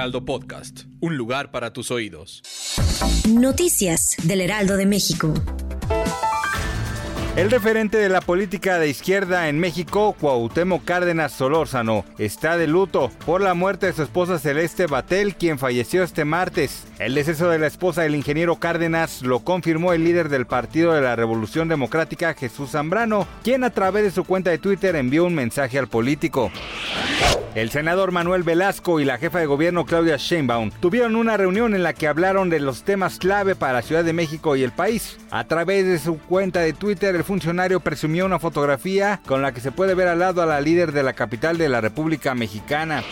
Heraldo Podcast. Un lugar para tus oídos. Noticias del Heraldo de México. El referente de la política de izquierda en México, Cuauhtémoc Cárdenas Solórzano, está de luto por la muerte de su esposa Celeste Batel, quien falleció este martes. El deceso de la esposa del ingeniero Cárdenas lo confirmó el líder del Partido de la Revolución Democrática, Jesús Zambrano, quien a través de su cuenta de Twitter envió un mensaje al político. El senador Manuel Velasco y la jefa de gobierno Claudia Sheinbaum tuvieron una reunión en la que hablaron de los temas clave para la Ciudad de México y el país. A través de su cuenta de Twitter, el funcionario presumió una fotografía con la que se puede ver al lado a la líder de la capital de la República Mexicana.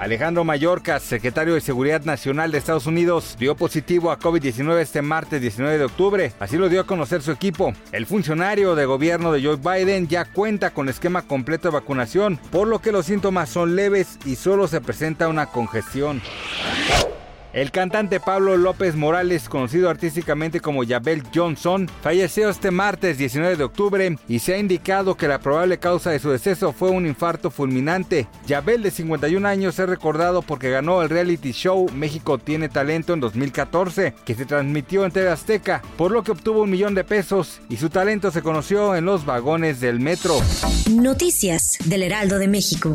Alejandro Mayorkas, secretario de Seguridad Nacional de Estados Unidos, dio positivo a COVID-19 este martes 19 de octubre. Así lo dio a conocer su equipo. El funcionario de gobierno de Joe Biden ya cuenta con esquema completo de vacunación, por lo que los síntomas son leves y solo se presenta una congestión. El cantante Pablo López Morales, conocido artísticamente como Yabel Johnson, falleció este martes 19 de octubre y se ha indicado que la probable causa de su deceso fue un infarto fulminante. Yabel, de 51 años, es recordado porque ganó el reality show México tiene talento en 2014, que se transmitió en TV Azteca, por lo que obtuvo un millón de pesos y su talento se conoció en los vagones del metro. Noticias del Heraldo de México.